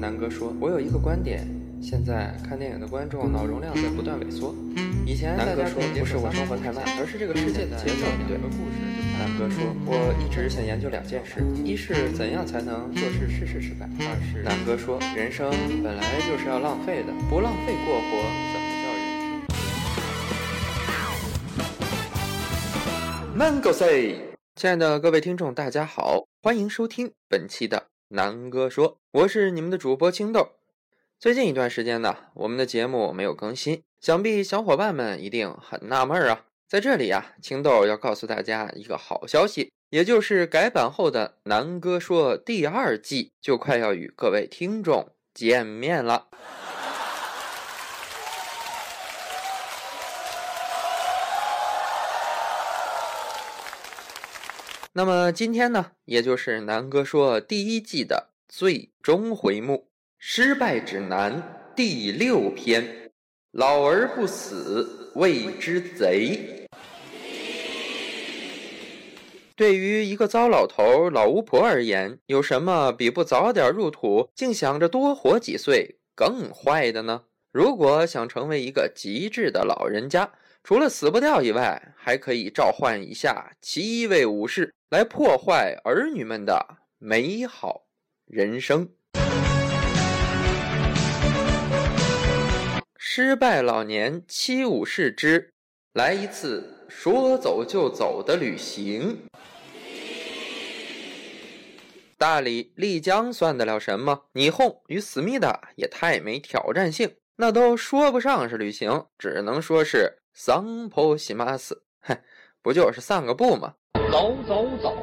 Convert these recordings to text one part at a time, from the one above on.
南哥说：“我有一个观点，现在看电影的观众脑容量在不断萎缩。以前南哥说不是我生活太慢，而是这个世界的节奏不对。南哥说，我一直想研究两件事：一是怎样才能做事事事失败；二是南哥说，人生本来就是要浪费的，不浪费过活，怎么叫人生？Mango say，亲爱的各位听众，大家好，欢迎收听本期的。南哥说：“我是你们的主播青豆。最近一段时间呢，我们的节目没有更新，想必小伙伴们一定很纳闷啊。在这里啊，青豆要告诉大家一个好消息，也就是改版后的《南哥说》第二季就快要与各位听众见面了。那么今天呢，也就是南哥说第一季的最终回目《失败指南》第六篇：老而不死，谓之贼。对于一个糟老头、老巫婆而言，有什么比不早点入土，竟想着多活几岁更坏的呢？如果想成为一个极致的老人家，除了死不掉以外，还可以召唤一下七位武士。来破坏儿女们的美好人生。失败老年七武士之来一次说走就走的旅行。大理丽江算得了什么？霓虹与思密达也太没挑战性，那都说不上是旅行，只能说是桑坡西马斯。嗨，不就是散个步吗？走走走，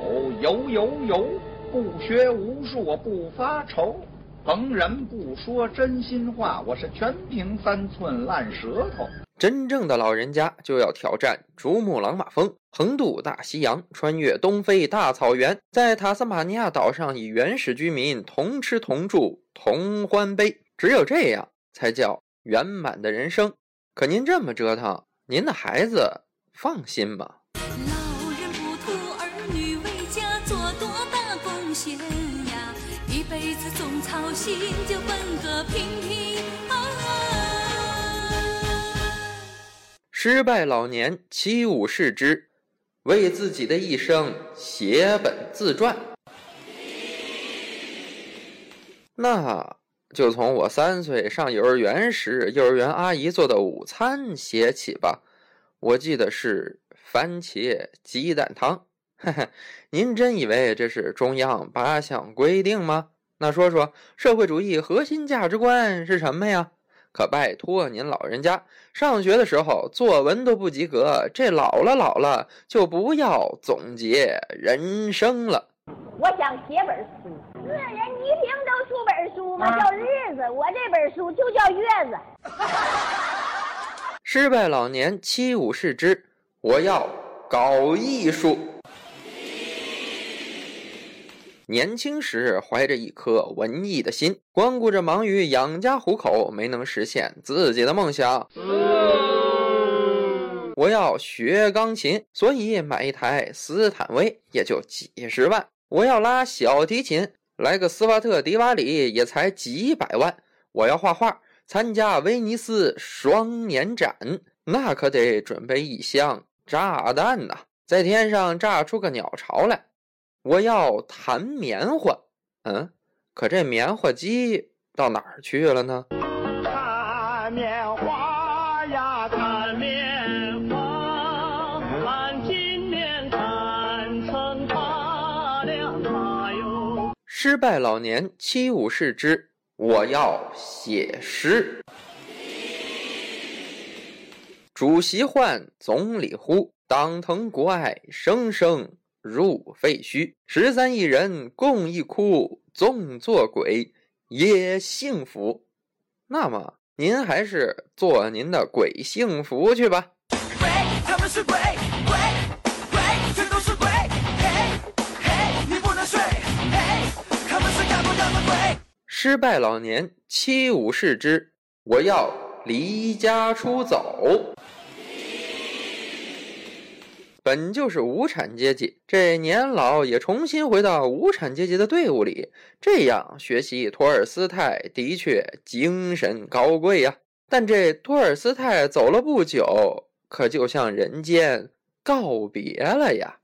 游游游，不学无术不发愁。逢人不说真心话，我是全凭三寸烂舌头。真正的老人家就要挑战珠穆朗玛峰，横渡大西洋，穿越东非大草原，在塔斯马尼亚岛上与原始居民同吃同住同欢悲。只有这样才叫圆满的人生。可您这么折腾，您的孩子放心吗？心就奔个平平安安。失败老年七武士之为自己的一生写本自传，那就从我三岁上幼儿园时，幼儿园阿姨做的午餐写起吧。我记得是番茄鸡蛋汤。嘿嘿，您真以为这是中央八项规定吗？那说说社会主义核心价值观是什么呀？可拜托您老人家，上学的时候作文都不及格，这老了老了就不要总结人生了。我想写本书，个人一听都出本书嘛，叫日子。我这本书就叫月子。失败老年七武士之，我要搞艺术。年轻时怀着一颗文艺的心，光顾着忙于养家糊口，没能实现自己的梦想。我要学钢琴，所以买一台斯坦威也就几十万。我要拉小提琴，来个斯瓦特迪瓦里也才几百万。我要画画，参加威尼斯双年展，那可得准备一箱炸弹呐，在天上炸出个鸟巢来。我要弹棉花，嗯，可这棉花机到哪儿去了呢？弹棉花失败老年七武士之，我要写诗。主席唤，总理呼，党腾国爱，生生。入废墟，十三亿人共一哭，纵作鬼也幸福。那么，您还是做您的鬼幸福去吧。鬼，他们是，鬼，失败老年七武士之，我要离家出走。本就是无产阶级，这年老也重新回到无产阶级的队伍里，这样学习托尔斯泰的确精神高贵呀。但这托尔斯泰走了不久，可就向人间告别了呀。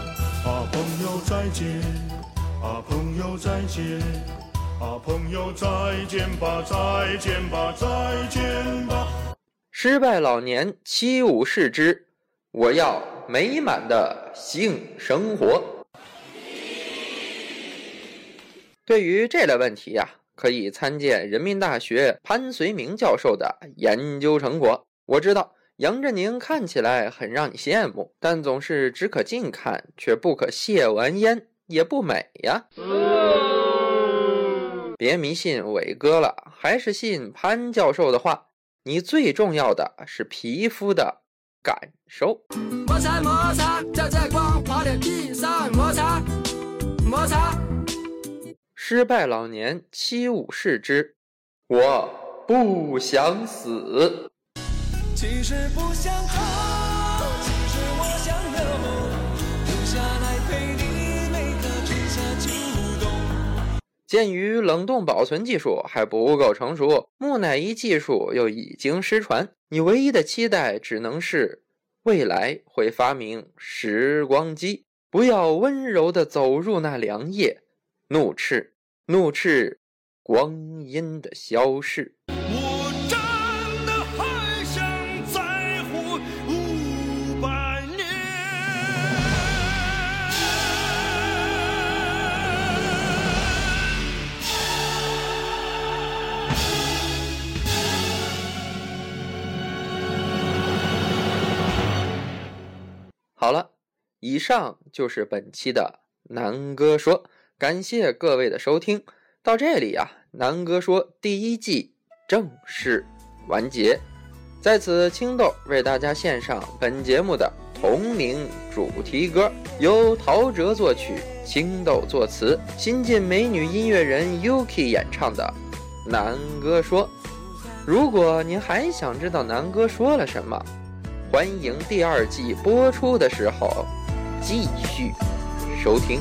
啊，朋友再见！啊，朋友再见！啊，朋友再见吧，再见吧，再见吧。失败老年七五世之，我要美满的性生活。对于这类问题呀、可以参见人民大学潘绥铭教授的研究成果。我知道杨振宁看起来很让你羡慕，但总是只可近看，却不可亵玩焉，也不美呀。别迷信伟哥了，还是信潘教授的话。你最重要的是皮肤的感受。摩擦摩擦，在在光滑的地上摩擦摩擦。失败老年七五世之，我不想死。其实不想逃，鉴于冷冻保存技术还不够成熟，木乃伊技术又已经失传，你唯一的期待只能是未来会发明时光机，不要温柔地走入那凉夜，怒斥怒斥光阴的消逝。好了，以上就是本期的南哥说，感谢各位的收听。到这里呀、南哥说第一季正式完结。在此，青豆为大家献上本节目的同名主题歌，由陶喆作曲，青豆作词，新晋美女音乐人 Yuki 演唱的《南哥说》。如果您还想知道南哥说了什么，欢迎第二季播出的时候继续收听。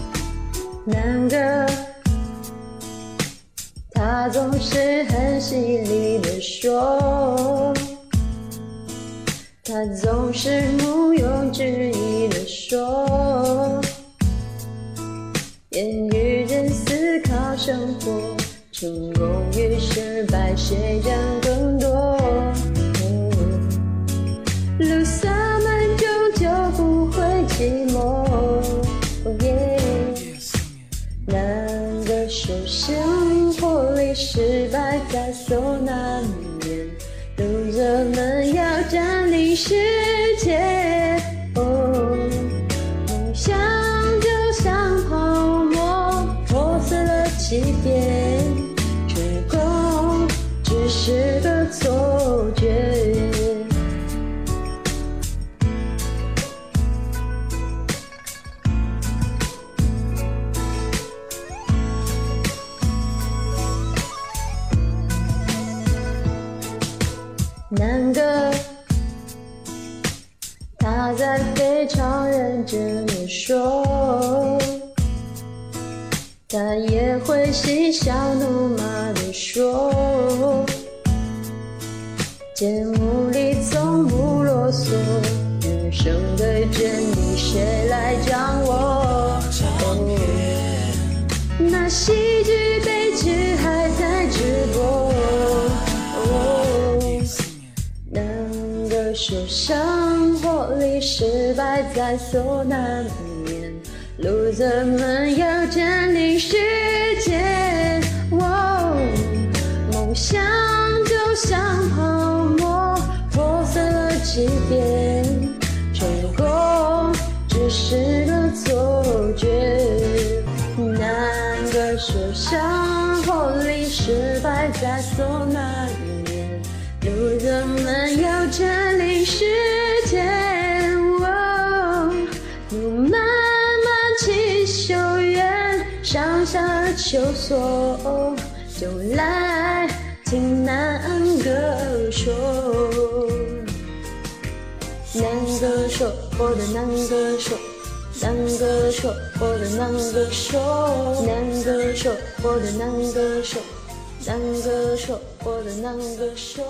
男的，他总是很犀利的说，他总是毋庸置疑的说，言语间思考生活，成功与失败谁占更路洒满终究不会寂寞。哦耶。难的说，生活里失败在所难免，读者们要占领世界。哦，梦想就像泡沫，破碎了几遍，成功只是个错觉。南哥，他在非常认真的说，他也会嬉笑怒骂的说，节目里从不啰嗦，人生的真理谁来掌握？哦那喜失败在所难免，路者们要占领世界。哦，梦想就像泡沫，破碎了几遍，成功只是个错觉。难个说生活里失败在所难求索，就来听南哥说。南哥说。我的男歌手，男歌手，我的男歌手，男歌手，我的男歌手，男歌手，我的男歌手。